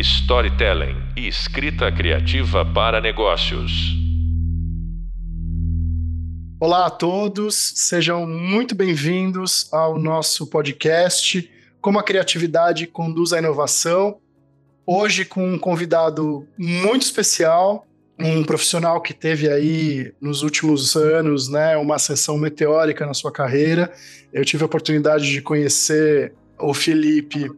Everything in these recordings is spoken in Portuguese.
storytelling e escrita criativa para negócios. Olá a todos, sejam muito bem-vindos ao nosso podcast Como a Criatividade Conduz à Inovação. Hoje com um convidado muito especial, um profissional que teve aí nos últimos anos, né, uma ascensão meteórica na sua carreira. Eu tive a oportunidade de conhecer o Felipe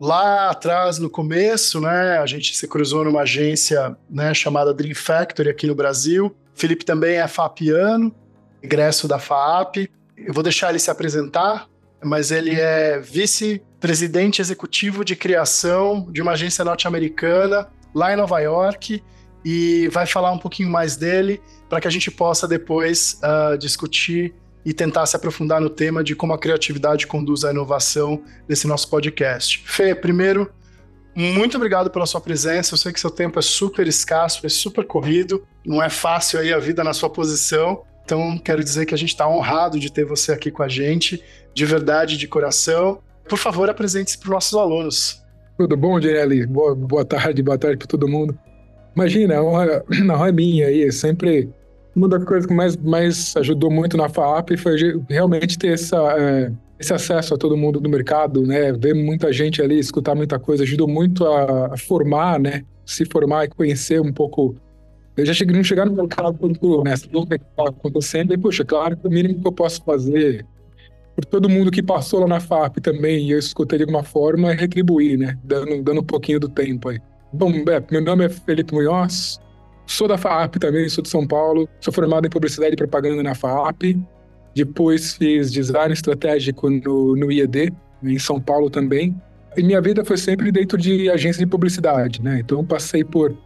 lá atrás, no começo, né, a gente se cruzou numa agência né, chamada Dream Factory aqui no Brasil. Felipe também é FAPiano, egresso da FAP. Eu vou deixar ele se apresentar, mas ele é vice-presidente executivo de criação de uma agência norte-americana lá em Nova York e vai falar um pouquinho mais dele para que a gente possa depois uh, discutir e tentar se aprofundar no tema de como a criatividade conduz à inovação nesse nosso podcast. Fê, primeiro, muito obrigado pela sua presença. Eu sei que seu tempo é super escasso, é super corrido, não é fácil aí a vida na sua posição. Então, quero dizer que a gente está honrado de ter você aqui com a gente, de verdade, de coração. Por favor, apresente-se para os nossos alunos. Tudo bom, Direlli? Boa, boa tarde, boa tarde para todo mundo. Imagina, a honra, a honra é minha aí, sempre uma das coisas que mais, mais ajudou muito na FAP foi realmente ter essa, é, esse acesso a todo mundo do mercado, né? Ver muita gente ali, escutar muita coisa, ajudou muito a, a formar, né? Se formar e conhecer um pouco. Eu já cheguei, não chegar no mercado quando, né? Tudo que está acontecendo, e, poxa, claro o mínimo que eu posso fazer por todo mundo que passou lá na FAP também, e eu escutei de alguma forma, é retribuir, né? Dando, dando um pouquinho do tempo aí. Bom, é, meu nome é Felipe Munhoz, Sou da FAP também, sou de São Paulo. Sou formado em publicidade e propaganda na FAP. Depois fiz design estratégico no, no IED, em São Paulo também. E minha vida foi sempre dentro de agência de publicidade, né? Então passei por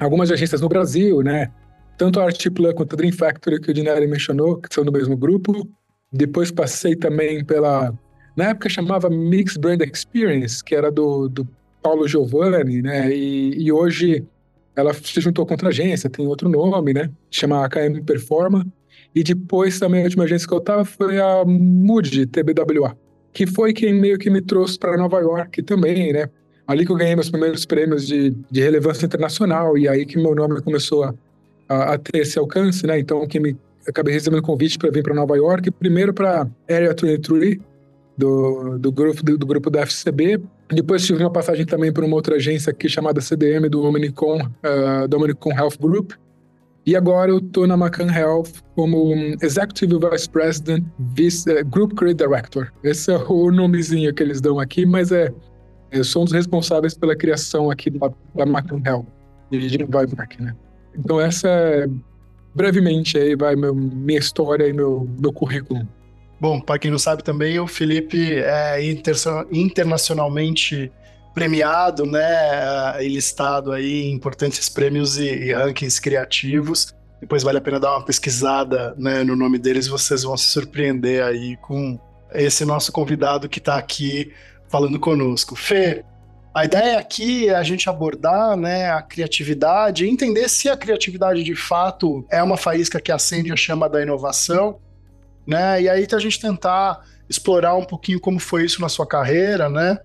algumas agências no Brasil, né? Tanto a Artiplan quanto a Dream Factory, que o Dinelli mencionou, que são do mesmo grupo. Depois passei também pela... Na época chamava Mix Brand Experience, que era do, do Paulo Giovanni, né? E, e hoje ela se juntou com outra agência, tem outro nome, né? Chama AKM Performa. E depois também a última agência que eu estava foi a Moody TBWA, que foi quem meio que me trouxe para Nova York também, né? Ali que eu ganhei meus primeiros prêmios de, de relevância internacional e aí que meu nome começou a, a, a ter esse alcance, né? Então, que me acabei recebendo convite para vir para Nova York, primeiro para Area 23, do, do, grupo, do, do, grupo da FCB. Depois tive uma passagem também por uma outra agência aqui chamada CDM, do Omnicom, uh, do Omnicom Health Group. E agora eu estou na Macan Health como Executive Vice President, Vice, uh, Group Creative Director. Esse é o nomezinho que eles dão aqui, mas é, eu sou um dos responsáveis pela criação aqui da, da Macan Health, Nova York, né? Então essa é, brevemente aí vai meu, minha história e meu, meu currículo. Bom, para quem não sabe também, o Felipe é internacionalmente premiado, né, e listado aí em importantes prêmios e, e, rankings criativos. Depois vale a pena dar uma pesquisada né, no nome deles, vocês vão se surpreender aí com esse nosso convidado que está aqui falando conosco. Fê, a ideia aqui é a gente abordar né, a criatividade, entender se a criatividade de fato é uma faísca que acende a chama da inovação né? E aí a gente tentar explorar um pouquinho como foi isso na sua carreira, né?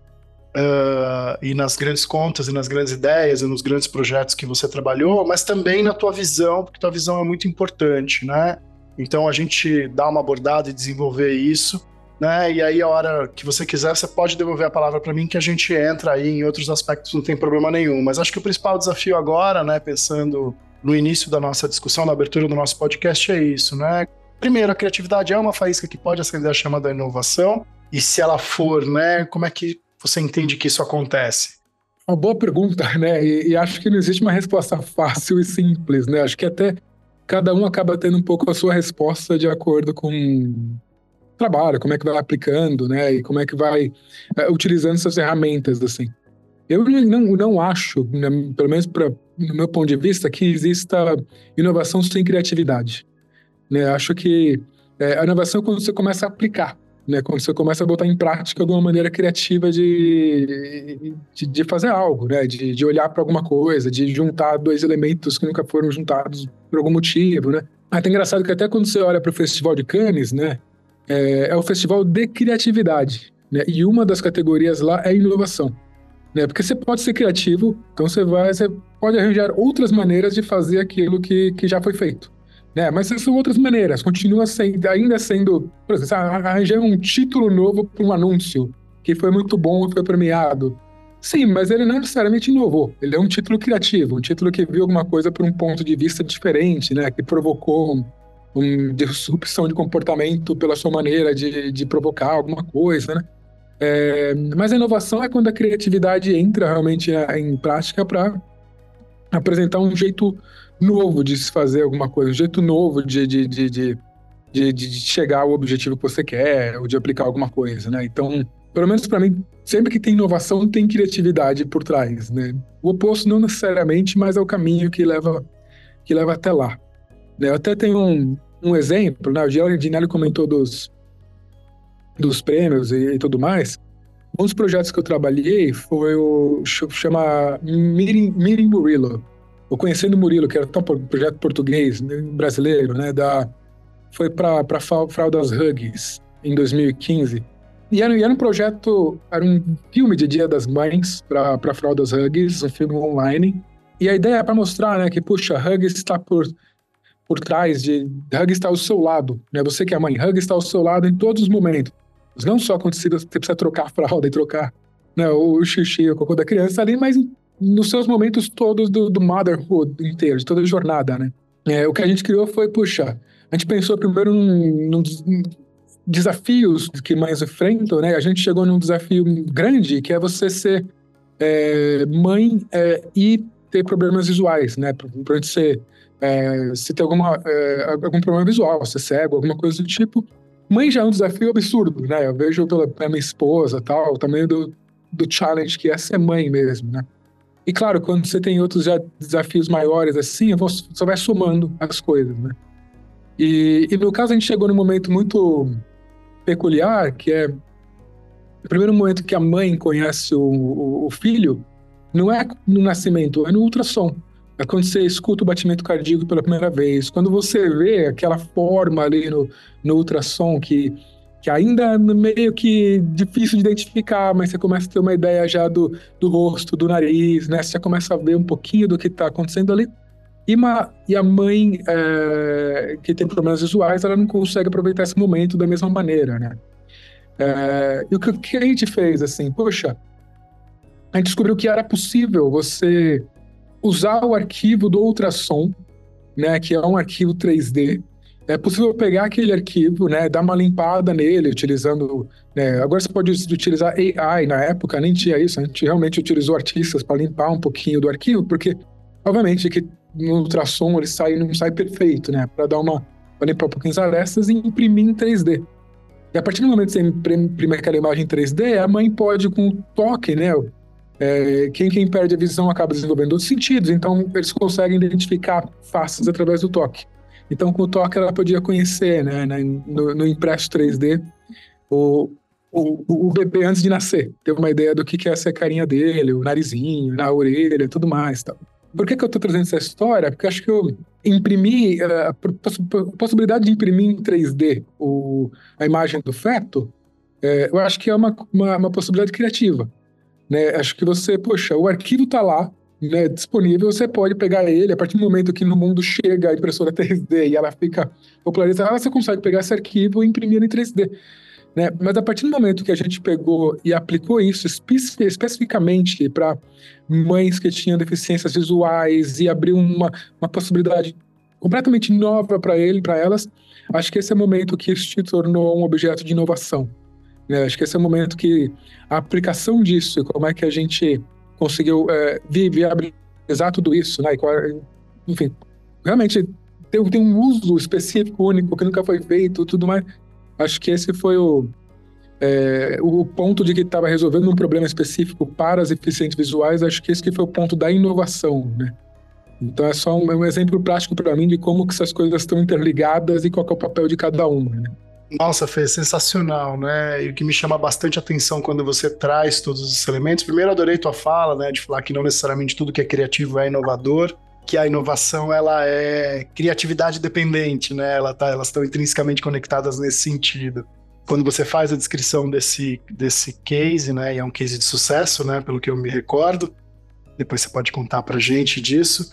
Uh, e nas grandes contas, e nas grandes ideias, e nos grandes projetos que você trabalhou, mas também na tua visão, porque tua visão é muito importante, né? Então a gente dá uma abordada e desenvolver isso, né? E aí a hora que você quiser, você pode devolver a palavra para mim que a gente entra aí em outros aspectos, não tem problema nenhum. Mas acho que o principal desafio agora, né, pensando no início da nossa discussão, na abertura do nosso podcast, é isso, né? Primeiro, a criatividade é uma faísca que pode acender a chama da inovação. E se ela for, né, como é que você entende que isso acontece? Uma boa pergunta, né? E, e, acho que não existe uma resposta fácil e simples, né? Acho que até cada um acaba tendo um pouco a sua resposta de acordo com o trabalho, como é que vai aplicando, né? E como é que vai é, utilizando essas ferramentas, assim. Eu não, não acho, né, pelo menos pra, no meu ponto de vista, que exista inovação sem criatividade. Né? Acho que é, a inovação é quando você começa a aplicar, né? quando você começa a botar em prática alguma maneira criativa de, de, de fazer algo, né? de, de olhar para alguma coisa, de juntar dois elementos que nunca foram juntados por algum motivo. Né? Até engraçado que até quando você olha para o Festival de Cannes, né? é, é o festival de criatividade. Né? E uma das categorias lá é inovação. Né? Porque você pode ser criativo, então você vai, você pode arranjar outras maneiras de fazer aquilo que, que já foi feito. Né? Mas são outras maneiras, continua sendo, ainda sendo, por exemplo, arranjar um título novo para um anúncio que foi muito bom e foi premiado. Sim, mas ele não necessariamente inovou. Ele é um título criativo, um título que viu alguma coisa por um ponto de vista diferente, né? Que provocou um, uma disrupção de comportamento pela sua maneira de, de provocar alguma coisa, né? É, mas a inovação é quando a criatividade entra realmente em prática para apresentar um jeito novo de se fazer alguma coisa, um jeito novo de, de, de, de, de, chegar ao objetivo que você quer, ou de aplicar alguma coisa, né? Então, pelo menos para mim, sempre que tem inovação, tem criatividade por trás, né? O oposto não necessariamente, mas é o caminho que leva, que leva até lá. Eu até tenho um, um exemplo, né? O Giardinelli comentou dos, dos prêmios e, e, tudo mais. Um dos projetos que eu trabalhei foi o chama Meeting, Meeting Murilo, o Conhecendo Murilo, que era um projeto português né, brasileiro, né? Da, foi para Fraldas Hugs em 2015. E era, era, um projeto, era um filme de Dia das Mães para Fraldas Hugs, um filme online. E a ideia é para mostrar, né, que puxa, Hugs está por por trás de Hug está ao seu lado, né? Você que é mãe, Hug está ao seu lado em todos os momentos. Não só quando você precisa trocar a fralda e trocar né, o xixi, o cocô da criança ali, mas nos seus momentos todos do, do motherhood inteiro, de toda a jornada, né? É, o que a gente criou foi, puxa, a gente pensou primeiro num, num desafios que mães enfrentam, né? A gente chegou num desafio grande, que é você ser é, mãe é, e ter problemas visuais, né? Para gente ser é, se tem alguma, é, algum problema visual, se é cego, alguma coisa do tipo. Mãe já é um desafio absurdo, né? Eu vejo pela, pela minha esposa tal, tamanho do, do challenge que é ser mãe mesmo, né? E claro, quando você tem outros já desafios maiores assim, você vai somando as coisas, né? E, e no caso a gente chegou num momento muito peculiar, que é o primeiro momento que a mãe conhece o, o, o filho, não é no nascimento, é no ultrassom. É quando você escuta o batimento cardíaco pela primeira vez, quando você vê aquela forma ali no, no ultrassom que, que ainda é meio que difícil de identificar, mas você começa a ter uma ideia já do, do rosto, do nariz, né? Você já começa a ver um pouquinho do que está acontecendo ali. E, uma, e a mãe é, que tem problemas visuais, ela não consegue aproveitar esse momento da mesma maneira, né? É, e o que, que a gente fez, assim, poxa, a gente descobriu que era possível você usar o arquivo do ultrassom, né, que é um arquivo 3D. É possível pegar aquele arquivo, né, dar uma limpada nele, utilizando. Né, agora você pode utilizar AI, na época nem tinha isso, a gente realmente utilizou artistas para limpar um pouquinho do arquivo, porque, obviamente, que no ultrassom ele sai, não sai perfeito, né, para dar uma. para limpar um pouquinho as arestas e imprimir em 3D. E a partir do momento que você imprime aquela imagem em 3D, a mãe pode, com o toque, né, é, quem, quem perde a visão acaba desenvolvendo outros sentidos, então eles conseguem identificar faces através do toque. Então, com o toque, ela podia conhecer, né, no, no impresso 3D, o, o, o bebê antes de nascer, ter uma ideia do que, que é essa carinha dele, o narizinho, a orelha tudo mais. Tal. Por que, que eu estou trazendo essa história? Porque acho que eu imprimi, eh, a possibilidade de imprimir em 3D o, a imagem do feto, é, eu acho que é uma, uma, uma possibilidade criativa. Né? Acho que você, poxa, o arquivo está lá, né, disponível, você pode pegar ele, a partir do momento que no mundo chega a impressora 3D e ela fica popularizada, você consegue pegar esse arquivo e imprimir em 3D. Né? Mas a partir do momento que a gente pegou e aplicou isso espe especificamente para mães que tinham deficiências visuais e abriu uma, uma possibilidade completamente nova para ele, para elas, acho que esse é o momento que isso se tornou um objeto de inovação. Né? Acho que esse é o momento que a aplicação disso como é que a gente conseguiu é, viabilizar tudo isso, né? Qual, enfim, realmente tem, tem um uso específico, único, que nunca foi feito, tudo mais. Acho que esse foi o, é, o ponto de que estava resolvendo um problema específico para as eficientes visuais. Acho que esse que foi o ponto da inovação, né? Então é só um, um exemplo prático para mim de como que essas coisas estão interligadas e qual é o papel de cada uma, né? Nossa, Fê, sensacional, né? E o que me chama bastante atenção quando você traz todos os elementos. Primeiro, adorei tua fala, né? De falar que não necessariamente tudo que é criativo é inovador, que a inovação ela é criatividade dependente, né? Ela tá, elas estão intrinsecamente conectadas nesse sentido. quando você faz a descrição desse, desse case, né, e é um case de sucesso, né, pelo que eu me recordo, depois você pode contar pra gente disso,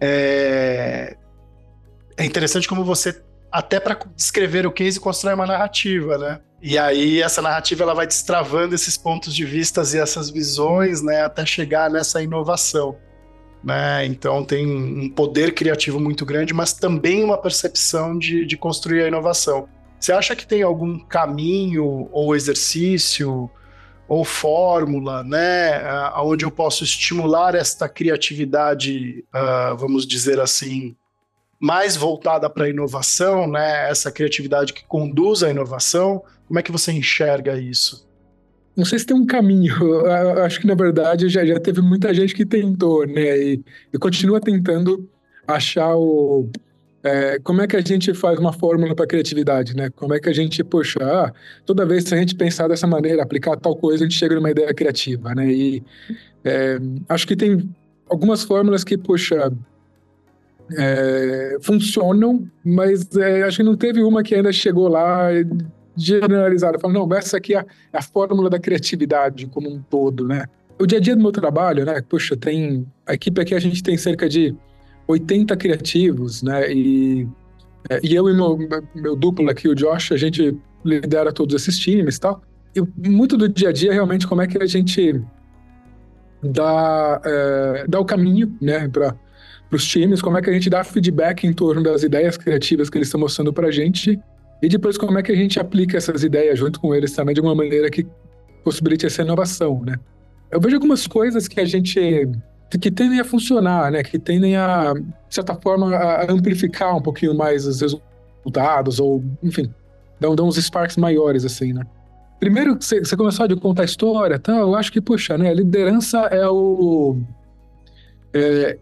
é, é interessante como você, até para descrever o case, constrói uma narrativa, né, e aí essa narrativa ela vai destravando esses pontos de vistas e essas visões, né, até chegar nessa inovação. Né? Então tem um poder criativo muito grande, mas também uma percepção de, de construir a inovação. Você acha que tem algum caminho ou exercício ou fórmula, né, onde eu posso estimular esta criatividade, uh, vamos dizer assim, mais voltada para a inovação, né, essa criatividade que conduz à inovação? Como é que você enxerga isso? Não sei se tem um caminho. Eu acho que, na verdade, já, já teve muita gente que tentou, né? E, e continua tentando achar o, é, como é que a gente faz uma fórmula para criatividade, né? Como é que a gente, poxa, ah, toda vez que a gente pensar dessa maneira, aplicar tal coisa, a gente chega numa ideia criativa, né? E é, acho que tem algumas fórmulas que, poxa, é, funcionam, mas é, acho que não teve uma que ainda chegou lá generalizada, falando, não, essa aqui é a, é a fórmula da criatividade como um todo, né? O dia a dia do meu trabalho, né? Poxa, tem a equipe aqui a gente tem cerca de 80 criativos, né? E, é, e eu e meu, meu duplo aqui, o Josh, a gente lidera todos esses times e tal. E muito do dia a dia, realmente, como é que a gente dá, é, dá o caminho, né, para os times, como é que a gente dá feedback em torno das ideias criativas que eles estão mostrando para a gente, e depois como é que a gente aplica essas ideias junto com eles também de uma maneira que possibilite essa inovação, né? Eu vejo algumas coisas que a gente que tendem a funcionar, né? Que tendem a, de certa forma, a amplificar um pouquinho mais os resultados, ou, enfim, dão, dão uns sparks maiores, assim, né? Primeiro, você, começou a contar a história, tá? eu acho que, puxa, né? Liderança é o... É,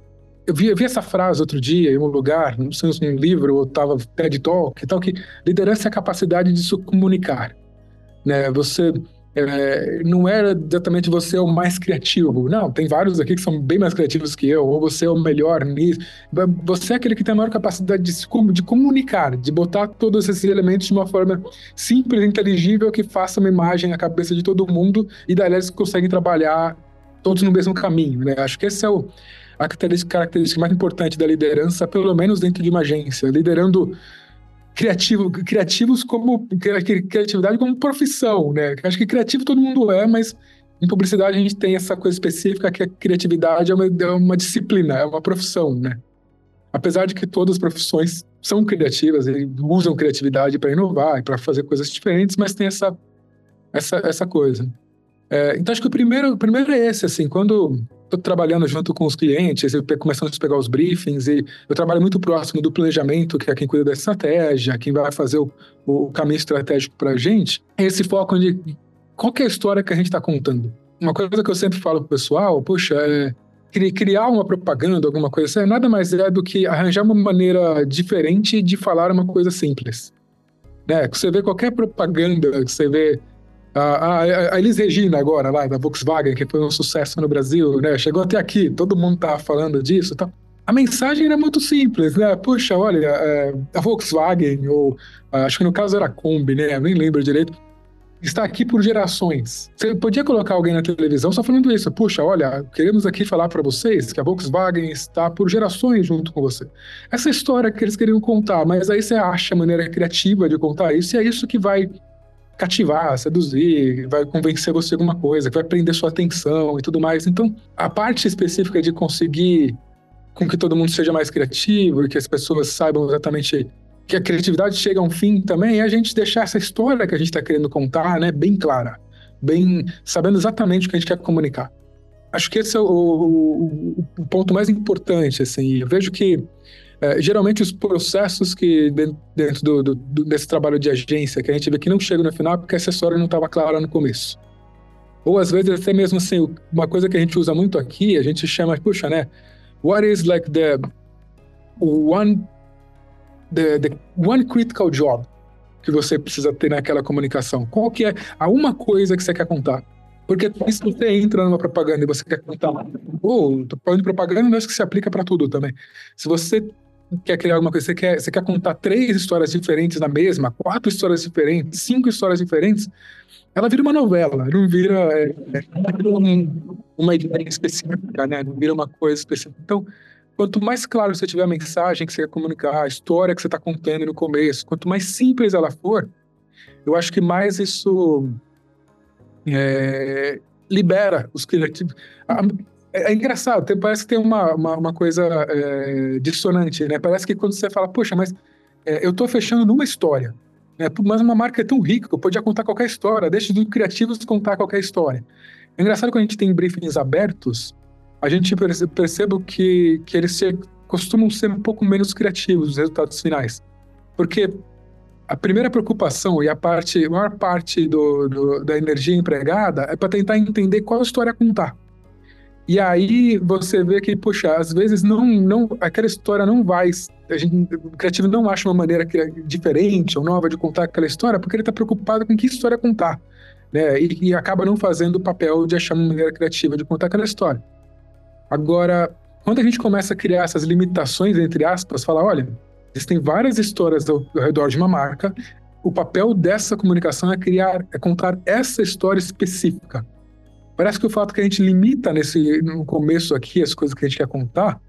eu, vi, eu vi essa frase outro dia em um lugar, não sei se um livro ou estava TED Talk e tal, que liderança é a capacidade de se comunicar, né? Você é, não era exatamente você é o mais criativo. Não, tem vários aqui que são bem mais criativos que eu, ou você é o melhor nisso. Você é aquele que tem a maior capacidade de, de comunicar, de botar todos esses elementos de uma forma simples inteligível que faça uma imagem na cabeça de todo mundo e daí eles conseguem trabalhar todos no mesmo caminho. Né? Acho que esse é o, a característica mais importante da liderança, pelo menos dentro de uma agência. Liderando criativo, criativos como criatividade como profissão, né? Acho que criativo todo mundo é, mas em publicidade a gente tem essa coisa específica que a criatividade é uma, é uma disciplina, é uma profissão, né? Apesar de que todas as profissões são criativas usam criatividade para inovar e para fazer coisas diferentes, mas tem essa essa, essa coisa. É, então acho que o primeiro, o primeiro é esse, assim, quando estou trabalhando junto com os clientes, eu começando a pegar os briefings e eu trabalho muito próximo do planejamento, que é quem cuida da estratégia, quem vai fazer o, o caminho estratégico para a gente. Esse foco de qual é a história que a gente está contando. Uma coisa que eu sempre falo pro pessoal, puxa, é criar uma propaganda, alguma coisa assim, nada mais é do que arranjar uma maneira diferente de falar uma coisa simples. Né? Você vê qualquer propaganda, você vê a, a, Elis Regina agora, lá da Volkswagen, que foi um sucesso no Brasil, né? Chegou até aqui, todo mundo tá falando disso tal. A mensagem era muito simples, né? Puxa, olha, é, a Volkswagen, ou acho que no caso era a Kombi, né? Eu nem lembro direito. Está aqui por gerações. Você podia colocar alguém na televisão só falando isso. Puxa, olha, queremos aqui falar para vocês que a Volkswagen está por gerações junto com você. Essa história que eles queriam contar, mas aí você acha a maneira criativa de contar isso, e é isso que vai cativar, seduzir, vai convencer você de alguma coisa, que vai prender sua atenção e tudo mais. Então, a parte específica de conseguir com que todo mundo seja mais criativo e que as pessoas saibam exatamente que a criatividade chega a um fim também é a gente deixar essa história que a gente está querendo contar, né, bem clara, bem sabendo exatamente o que a gente quer comunicar. Acho que esse é o, o, o ponto mais importante, assim. Eu vejo que é, geralmente os processos que dentro do, do, desse trabalho de agência que a gente vê que não chega no final porque a assessora não estava clara no começo. Ou às vezes até mesmo assim, uma coisa que a gente usa muito aqui, a gente chama, puxa, né? What is like the one the, the one critical job que você precisa ter naquela comunicação? Qual que é a uma coisa que você quer contar? Porque se você entra numa propaganda e você quer contar, ou oh, propaganda não é que se aplica para tudo também. Se você quer criar alguma coisa, você quer, você quer contar três histórias diferentes na mesma, quatro histórias diferentes, cinco histórias diferentes, ela vira uma novela, não vira é, é, um, uma ideia específica, né? Não vira uma coisa específica. Então, quanto mais claro você tiver a mensagem que você quer comunicar, a história que você está contando no começo, quanto mais simples ela for, eu acho que mais isso é, libera os criativos. É, é, engraçado, tem, parece que tem uma, uma, uma coisa é, dissonante, né? Parece que quando você fala, poxa, mas é, eu estou fechando numa história, né? mas uma marca é tão rica, eu podia contar qualquer história, deixa os criativos contar qualquer história. É engraçado quando a gente tem briefings abertos, a gente percebe, percebe que, que eles se, costumam ser um pouco menos criativos, os resultados finais. Porque a primeira preocupação e a parte, a maior parte do, do da energia empregada é para tentar entender qual história contar. E aí você vê que, puxa, às vezes não, não, aquela história não vai. A gente, o criativo não acha uma maneira diferente ou nova de contar aquela história porque ele está preocupado com que história contar. Né? E, e, acaba não fazendo o papel de achar uma maneira criativa de contar aquela história. Agora, quando a gente começa a criar essas limitações, entre aspas, falar: olha, existem várias histórias ao, ao redor de uma marca, o papel dessa comunicação é criar, é contar essa história específica. Parece que o fato que a gente limita nesse no começo aqui as coisas que a gente quer contar,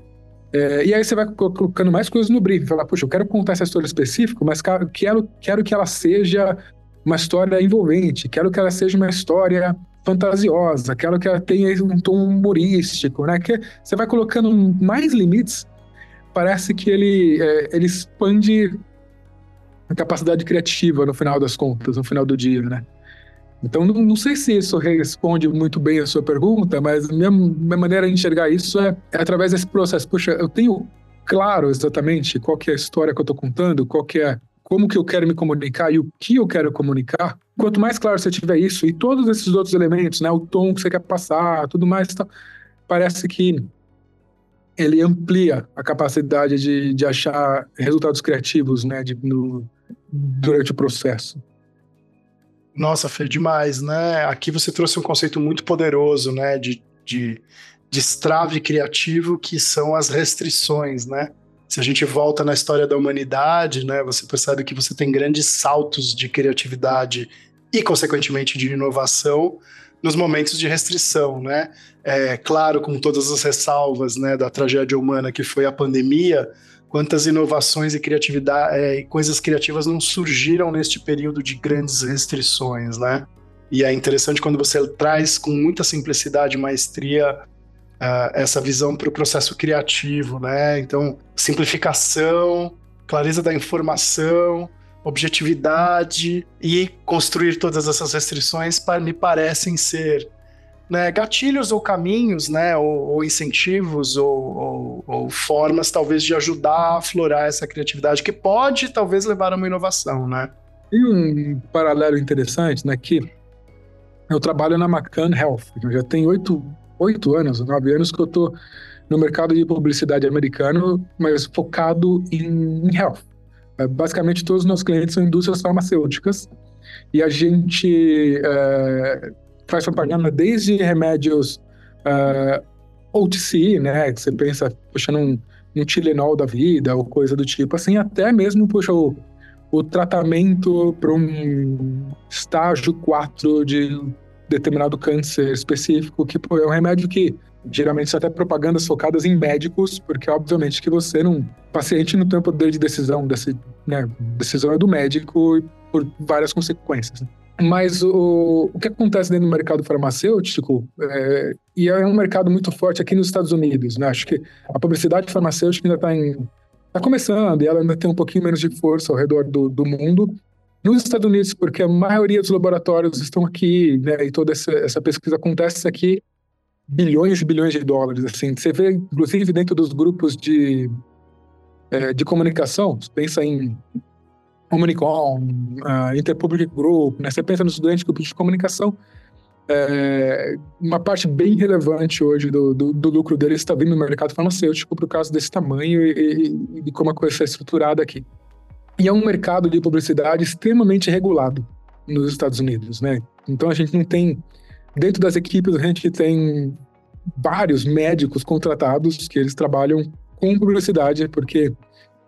é, e aí você vai colocando mais coisas no briefing, falar, puxa, eu quero contar essa história específica, mas quero, quero que ela seja uma história envolvente, quero que ela seja uma história fantasiosa, quero que ela tenha um tom humorístico, né? Que você vai colocando mais limites, parece que ele, é, ele expande a capacidade criativa no final das contas, no final do dia, né? Então, não, não, sei se isso responde muito bem a sua pergunta, mas minha, minha maneira de enxergar isso é, é, através desse processo. Puxa, eu tenho claro exatamente qual que é a história que eu estou contando, qual que é, como que eu quero me comunicar e o que eu quero comunicar. Quanto mais claro você tiver isso e todos esses outros elementos, né, o tom que você quer passar, tudo mais, tá, parece que ele amplia a capacidade de, de achar resultados criativos, né, de, no, durante o processo. Nossa, Fê, demais, né? Aqui você trouxe um conceito muito poderoso, né? De, de destrave criativo, que são as restrições, né? Se a gente volta na história da humanidade, né? Você percebe que você tem grandes saltos de criatividade e, consequentemente, de inovação nos momentos de restrição, né? É claro, com todas as ressalvas, né, da tragédia humana que foi a pandemia, quantas inovações e criatividade é, coisas criativas não surgiram neste período de grandes restrições, né? E é interessante quando você traz com muita simplicidade e maestria uh, essa visão para o processo criativo, né? Então, simplificação, clareza da informação, objetividade e construir todas essas restrições me parecem ser né, gatilhos ou caminhos, né, ou, ou incentivos ou, ou, ou, formas talvez de ajudar a aflorar essa criatividade que pode talvez levar a uma inovação, né? Tem um paralelo interessante, né, que eu trabalho na McCann Health, já tenho oito, oito anos, nove anos que eu estou no mercado de publicidade americano, mas focado em, em health. É, basicamente, todos os nossos clientes são indústrias farmacêuticas e a gente é, faz propaganda desde remédios ah, OTC, né? Que você pensa, puxa, num, num Tilenol da vida ou coisa do tipo, assim, até mesmo, puxa, o, o tratamento para um estágio 4 de determinado câncer específico, que pô, é um remédio que geralmente são até propagandas focadas em médicos, porque obviamente que você não. Paciente não tem poder de decisão, desse, né? Decisão é do médico por várias consequências. Né? Mas o, o que acontece dentro do mercado farmacêutico, é, e é um mercado muito forte aqui nos Estados Unidos, né? Acho que a publicidade farmacêutica ainda está tá começando e ela ainda tem um pouquinho menos de força ao redor do, do mundo. Nos Estados Unidos, porque a maioria dos laboratórios estão aqui, né? E toda essa, essa pesquisa acontece aqui, bilhões e bilhões de dólares, assim. Você vê, inclusive, dentro dos grupos de, é, de comunicação, você pensa em Comunicom, uh, Interpublic Group, né? Você pensa nos grandes grupos de comunicação, é, uma parte bem relevante hoje do, do, do lucro deles está vindo no mercado farmacêutico por causa desse tamanho e, e, de como a coisa é estruturada aqui. E é um mercado de publicidade extremamente regulado nos Estados Unidos, né? Então a gente não tem dentro das equipes a gente tem vários médicos contratados que eles trabalham com publicidade porque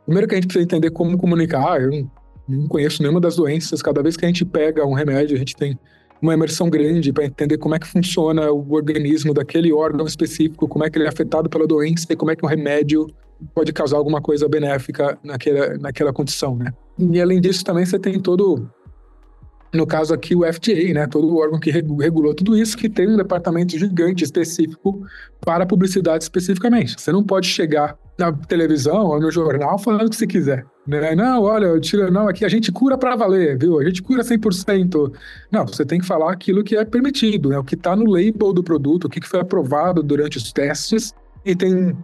Primeiro que a gente precisa entender como comunicar. Eu não conheço nenhuma das doenças. Cada vez que a gente pega um remédio, a gente tem uma imersão grande para entender como é que funciona o organismo daquele órgão específico, como é que ele é afetado pela doença e como é que o remédio pode causar alguma coisa benéfica naquela, naquela condição, né? E além disso, também você tem todo, no caso aqui, o FDA, né? Todo o órgão que regulou tudo isso, que tem um departamento gigante específico para publicidade especificamente. Você não pode chegar na televisão ou no jornal falando o que você quiser. Né? Não, olha, tira, não, aqui a gente cura para valer, viu? A gente cura 100%. Não, você tem que falar aquilo que é permitido, né? O que está no label do produto, o que foi aprovado durante os testes e tem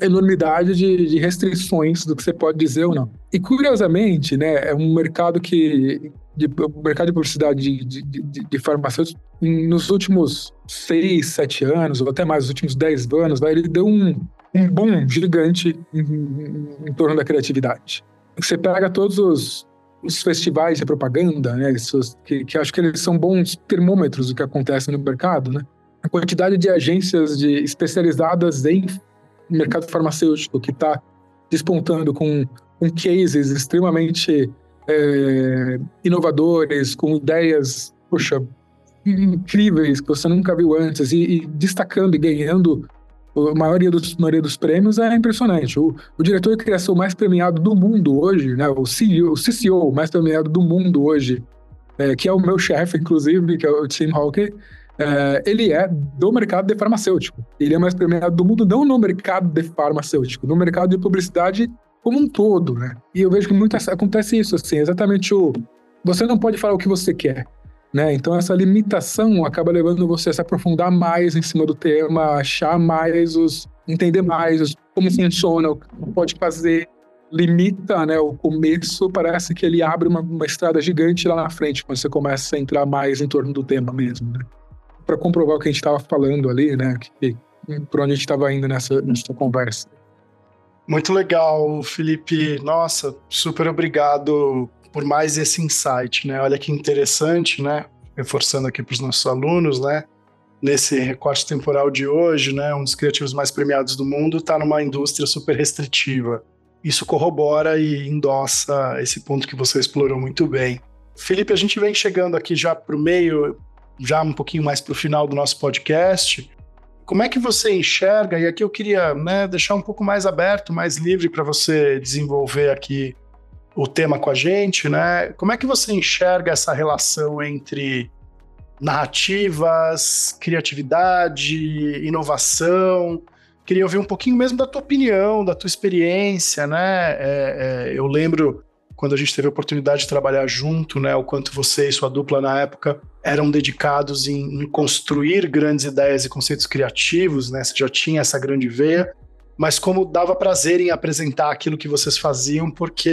enormidade de, de, restrições do que você pode dizer ou não. E curiosamente, né, é um mercado que de, o mercado de publicidade de, de, de, farmacêuticos nos últimos seis, sete anos, ou até mais, os últimos dez anos, vai, ele deu um, um boom gigante em, em, em torno da criatividade. Você pega todos os, os festivais de propaganda, né, esses, que, que acho que eles são bons termômetros do que acontece no mercado, né? A quantidade de agências de, especializadas em mercado farmacêutico que está despontando com, com cases extremamente é, inovadores, com ideias, poxa, incríveis que você nunca viu antes e, e destacando e ganhando a maioria dos, maioria dos prêmios é impressionante. O, o, diretor de criação mais premiado do mundo hoje, né, o, CEO, o CCO mais premiado do mundo hoje, é, que é o meu chefe, inclusive, que é o Tim Hawker, é, ele é do mercado de farmacêutico. Ele é mais premiado do mundo, não no mercado de farmacêutico, no mercado de publicidade como um todo, né? E eu vejo que muito acontece isso, assim, exatamente o... Você não pode falar o que você quer, né? Então essa limitação acaba levando você a se aprofundar mais em cima do tema, achar mais os... entender mais os, como funciona, o que pode fazer, limita né, o começo, parece que ele abre uma, uma estrada gigante lá na frente, quando você começa a entrar mais em torno do tema mesmo, né? Para comprovar o que a gente estava falando ali, né? Por onde a gente estava indo nessa, nessa conversa. Muito legal, Felipe. Nossa, super obrigado por mais esse insight, né? Olha que interessante, né? Reforçando aqui para os nossos alunos, né? Nesse recorte temporal de hoje, né? Um dos criativos mais premiados do mundo está numa indústria super restritiva. Isso corrobora e endossa esse ponto que você explorou muito bem. Felipe, a gente vem chegando aqui já para o meio já um pouquinho mais para o final do nosso podcast, como é que você enxerga, e aqui eu queria né, deixar um pouco mais aberto, mais livre para você desenvolver aqui o tema com a gente, né? Como é que você enxerga essa relação entre narrativas, criatividade, inovação? Queria ouvir um pouquinho mesmo da tua opinião, da tua experiência, né? É, é, eu lembro quando a gente teve a oportunidade de trabalhar junto, né, o quanto você e sua dupla na época eram dedicados em, em, construir grandes ideias e conceitos criativos, né? Você já tinha essa grande veia, mas como dava prazer em apresentar aquilo que vocês faziam, porque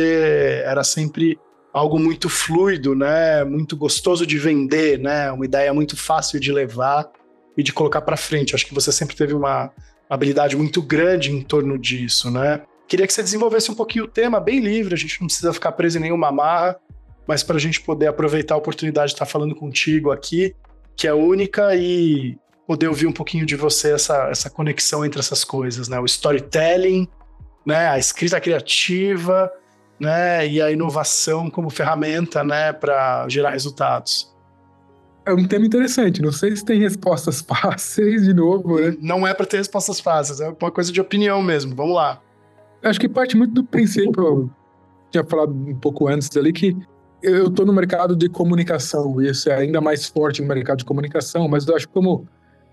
era sempre algo muito fluido, né? Muito gostoso de vender, né? Uma ideia muito fácil de levar e de colocar para frente. Acho que você sempre teve uma habilidade muito grande em torno disso, né? Queria que você desenvolvesse um pouquinho o tema, bem livre, a gente não precisa ficar preso em nenhuma amarra, mas para a gente poder aproveitar a oportunidade de estar falando contigo aqui, que é única, e poder ouvir um pouquinho de você essa, essa conexão entre essas coisas, né? O storytelling, né? A escrita criativa, né? E a inovação como ferramenta, né? Para gerar resultados. É um tema interessante. Não sei se tem respostas fáceis de novo, né? Não é para ter respostas fáceis, é uma coisa de opinião mesmo. Vamos lá. Acho que parte muito do princípio, eu tinha falado um pouco antes ali, que eu estou no mercado de comunicação, e isso é ainda mais forte no mercado de comunicação, mas eu acho que como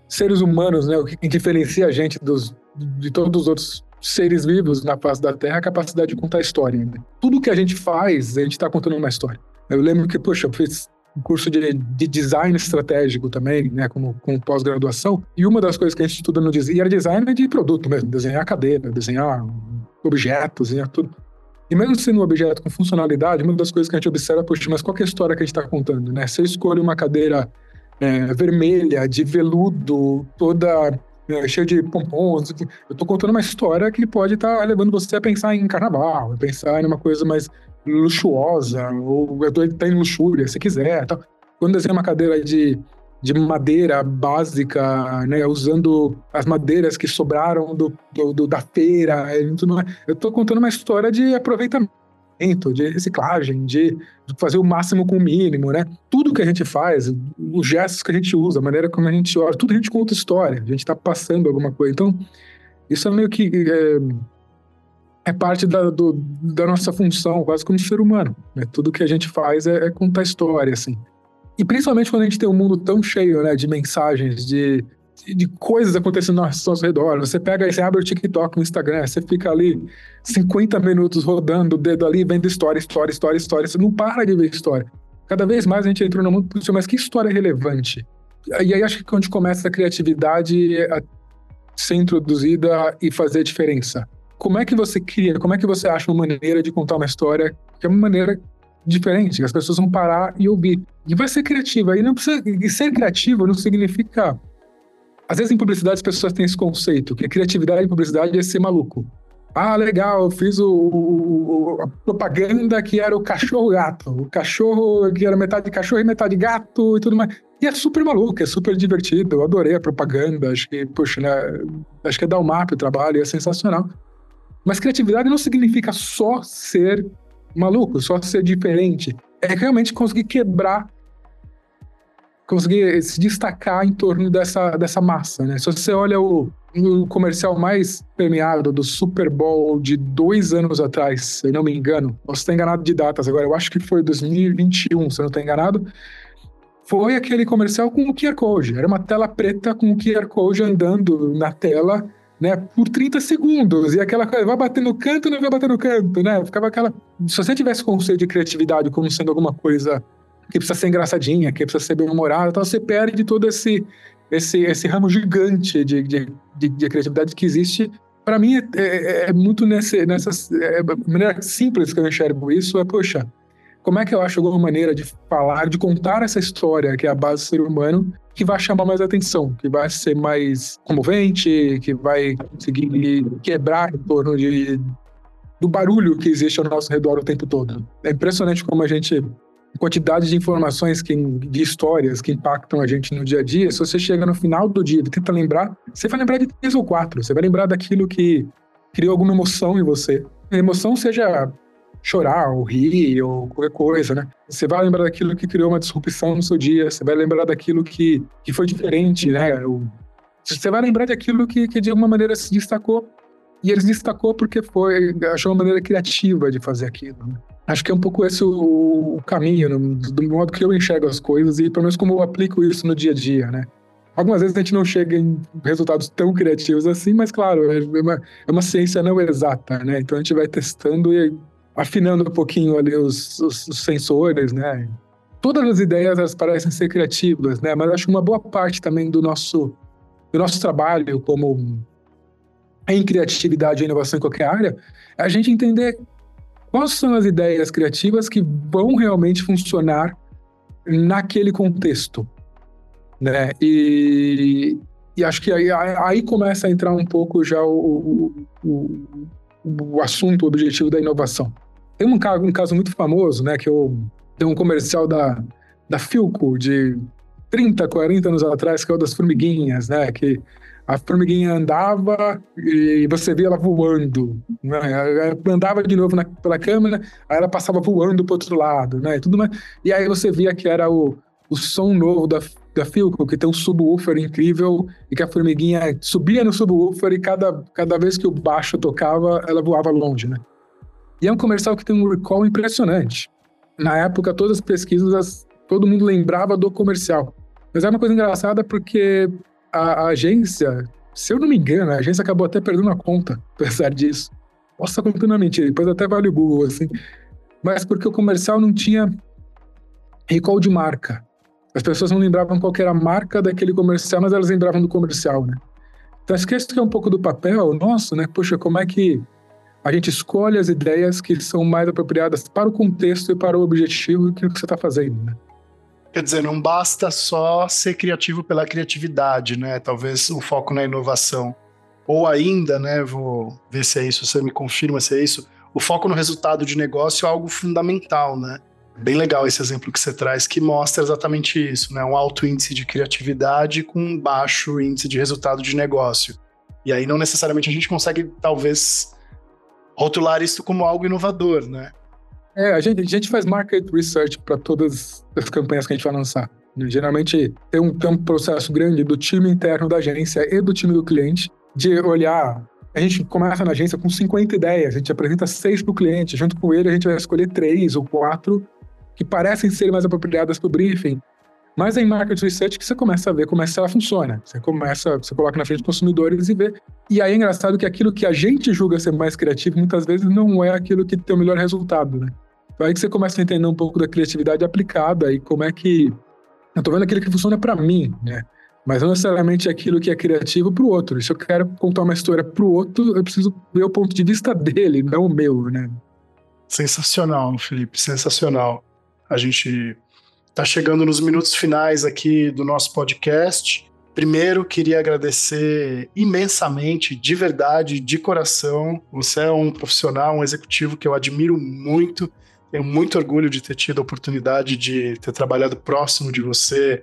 seres humanos, né, o que diferencia a gente dos, de todos os outros seres vivos na face da Terra é a capacidade de contar história. Né? Tudo que a gente faz, a gente está contando uma história. Eu lembro que, poxa, eu fiz um curso de, de design estratégico também, né, como, como pós-graduação, e uma das coisas que a gente estuda no design era design de produto mesmo, desenhar cadeira, desenhar objetos, desenhar tudo. E mesmo sendo um objeto com funcionalidade, uma das coisas que a gente observa, poxa, mas qual é a história que a gente está contando, né? Se eu escolho uma cadeira é, vermelha, de veludo, toda é, cheia de pompons, eu estou contando uma história que pode estar tá levando você a pensar em carnaval, a pensar em uma coisa mais luxuosa, ou estar em luxúria, se quiser. Tal. Quando desenha uma cadeira de de madeira básica, né, usando as madeiras que sobraram do, do, do da feira. Eu estou contando uma história de aproveitamento, de reciclagem, de fazer o máximo com o mínimo, né? Tudo que a gente faz, os gestos que a gente usa, a maneira como a gente olha, tudo a gente conta história, a gente está passando alguma coisa. Então, isso é meio que é, é parte da, do, da nossa função, quase como ser humano. Né? Tudo que a gente faz é, é contar história, assim. E principalmente quando a gente tem um mundo tão cheio, né, de mensagens, de, de coisas acontecendo ao nosso redor. Você pega e você abre o TikTok, o Instagram, você fica ali 50 minutos rodando o dedo ali, vendo história, história, história, história. Você não para de ver história. Cada vez mais a gente entrou no mundo, mas que história é relevante? E aí acho que quando começa a criatividade a ser introduzida e fazer diferença. Como é que você cria, como é que você acha uma maneira de contar uma história que é uma maneira diferente, que as pessoas vão parar e ouvir. E vai ser criativa. E não precisa. E ser criativo não significa. Às vezes em publicidade as pessoas têm esse conceito, que criatividade em publicidade é ser maluco. Ah, legal, eu fiz o, o, a propaganda que era o cachorro-gato. O cachorro que era metade cachorro e metade gato e tudo mais. E é super maluco, é super divertido. Eu adorei a propaganda. Acho que, poxa, né, acho que é dar um mapa o trabalho, é sensacional. Mas criatividade não significa só ser maluco, só ser diferente. É realmente conseguir quebrar, conseguir se destacar em torno dessa, dessa massa, né? Se você olha o, o comercial mais premiado do Super Bowl de dois anos atrás, se eu não me engano, posso estar enganado de datas agora, eu acho que foi 2021, se eu não estou enganado, foi aquele comercial com o QR Code. Era uma tela preta com o QR Code andando na tela né, por 30 segundos. E aquela coisa, vai bater no canto, não vai bater no canto, né? Ficava aquela. Se você tivesse conceito de criatividade como sendo alguma coisa que precisa ser engraçadinha, que precisa ser bem-humorada, então você perde todo esse, esse, esse ramo gigante de, de, de, de criatividade que existe. Para mim, é, é, é, muito nesse, nessas. É, maneira simples que eu enxergo isso é, poxa, como é que eu acho alguma maneira de falar, de contar essa história, que é a base do ser humano, que vai chamar mais atenção, que vai ser mais comovente, que vai conseguir quebrar em torno de, do barulho que existe ao nosso redor o tempo todo. É impressionante como a gente a quantidade de informações, que, de histórias que impactam a gente no dia a dia, se você chega no final do dia e tenta lembrar, você vai lembrar de três ou quatro, você vai lembrar daquilo que criou alguma emoção em você. A emoção seja chorar, ou rir, ou qualquer coisa, né? Você vai lembrar daquilo que criou uma disrupção no seu dia, você vai lembrar daquilo que, que foi diferente, né? Você vai lembrar daquilo que, que de alguma maneira se destacou. E ele se destacou porque foi, achou uma maneira criativa de fazer aquilo. Né? Acho que é um pouco esse o, o caminho, no, do modo que eu enxergo as coisas e pelo menos como eu aplico isso no dia a dia, né? Algumas vezes a gente não chega em resultados tão criativos assim, mas claro, é uma, é uma ciência não exata, né? Então a gente vai testando e afinando um pouquinho ali os, os, os sensores, né? Todas as ideias elas parecem ser criativas, né? Mas acho que uma boa parte também do nosso do nosso trabalho como em criatividade e inovação em qualquer área, é a gente entender quais são as ideias criativas que vão realmente funcionar naquele contexto, né? E, e acho que aí, aí começa a entrar um pouco já o, o, o assunto, o objetivo da inovação. Tem um, um caso muito famoso, né, que eu tem um comercial da, da Filco de 30, 40 anos atrás, que é o das formiguinhas, né, que a formiguinha andava e você via ela voando, né? Ela andava de novo na, pela câmera, aí ela passava voando para outro lado, né? E, tudo mais. e aí você via que era o, o som novo da, da Philco, que tem um subwoofer incrível e que a formiguinha subia no subwoofer e cada, cada vez que o baixo tocava, ela voava longe, né? E é um comercial que tem um recall impressionante. Na época, todas as pesquisas, todo mundo lembrava do comercial. Mas é uma coisa engraçada porque a, a agência, se eu não me engano, a agência acabou até perdendo a conta, apesar disso. Posso estar contando uma mentira, depois até vale o Google, assim. Mas porque o comercial não tinha recall de marca. As pessoas não lembravam qual era a marca daquele comercial, mas elas lembravam do comercial, né? Então, esquece que é um pouco do papel nosso, né? Poxa, como é que a gente escolhe as ideias que são mais apropriadas para o contexto e para o objetivo que você está fazendo, né? Quer dizer, não basta só ser criativo pela criatividade, né? Talvez o foco na inovação. Ou ainda, né? Vou ver se é isso, você me confirma se é isso. O foco no resultado de negócio é algo fundamental, né? Bem legal esse exemplo que você traz, que mostra exatamente isso, né? Um alto índice de criatividade com um baixo índice de resultado de negócio. E aí não necessariamente a gente consegue, talvez, rotular isso como algo inovador, né? É, a gente, a gente faz market research para todas as campanhas que a gente vai lançar. Né? Geralmente tem um, tem um processo grande do time interno da agência e do time do cliente de olhar. A gente começa na agência com 50 ideias, a gente apresenta seis para o cliente, junto com ele a gente vai escolher três ou quatro que parecem ser mais apropriadas para o briefing. Mas é em market research que você começa a ver como é que ela funciona. Você começa, você coloca na frente dos consumidores e vê. E aí é engraçado que aquilo que a gente julga ser mais criativo, muitas vezes não é aquilo que tem o melhor resultado, né? Então aí que você começa a entender um pouco da criatividade aplicada e como é que eu tô vendo aquilo que funciona para mim, né? Mas não necessariamente aquilo que é criativo para o outro. Se eu quero contar uma história para o outro, eu preciso ver o ponto de vista dele, não o meu, né? Sensacional, Felipe, sensacional. A gente está chegando nos minutos finais aqui do nosso podcast. Primeiro, queria agradecer imensamente, de verdade, de coração. Você é um profissional, um executivo que eu admiro muito. Tenho muito orgulho de ter tido a oportunidade de ter trabalhado próximo de você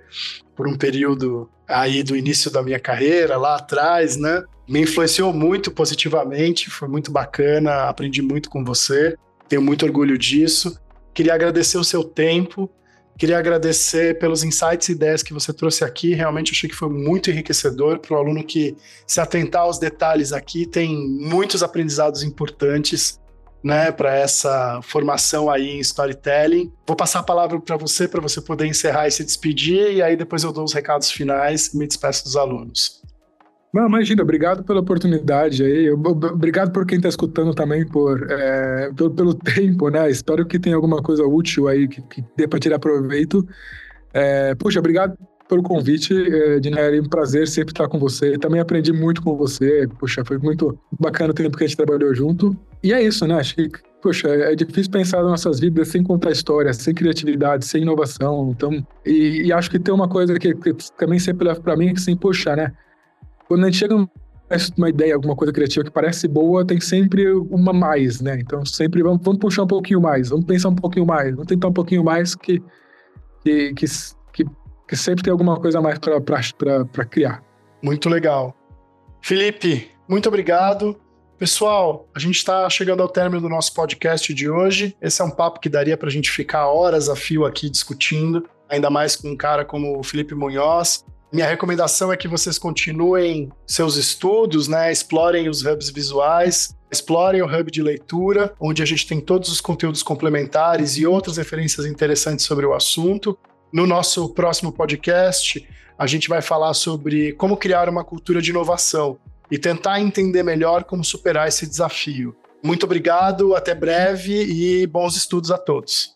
por um período aí do início da minha carreira, lá atrás, né? Me influenciou muito positivamente, foi muito bacana, aprendi muito com você, tenho muito orgulho disso. Queria agradecer o seu tempo, queria agradecer pelos insights e ideias que você trouxe aqui. Realmente achei que foi muito enriquecedor para o aluno que se atentar aos detalhes aqui, tem muitos aprendizados importantes né, para essa formação aí em storytelling. Vou passar a palavra para você, para você poder encerrar e se despedir, e aí depois eu dou os recados finais e me despeço dos alunos. Não, imagina, obrigado pela oportunidade aí, obrigado por quem está escutando também, por, é, pelo, pelo, tempo, né? Espero que tenha alguma coisa útil aí que, que dê para tirar proveito. É, puxa, obrigado pelo convite, é, é um prazer sempre estar com você. Também aprendi muito com você, puxa, foi muito bacana o tempo que a gente trabalhou junto. E é isso, né? Acho que, poxa, é difícil pensar nas nossas vidas sem contar história, sem criatividade, sem inovação. Então, e, e acho que tem uma coisa que, que também sempre leva para mim, que assim, poxa, né? Quando a gente chega uma ideia, alguma coisa criativa que parece boa, tem sempre uma mais, né? Então, sempre vamos, vamos puxar um pouquinho mais, vamos pensar um pouquinho mais, vamos tentar um pouquinho mais que, que, que, que, que sempre tem alguma coisa a mais para criar. Muito legal. Felipe, muito obrigado. Pessoal, a gente está chegando ao término do nosso podcast de hoje. Esse é um papo que daria para a gente ficar horas a fio aqui discutindo, ainda mais com um cara como o Felipe Munhoz. Minha recomendação é que vocês continuem seus estudos, né? Explorem os hubs visuais, explorem o hub de leitura, onde a gente tem todos os conteúdos complementares e outras referências interessantes sobre o assunto. No nosso próximo podcast, a gente vai falar sobre como criar uma cultura de inovação e tentar entender melhor como superar esse desafio. Muito obrigado, até breve e bons estudos a todos.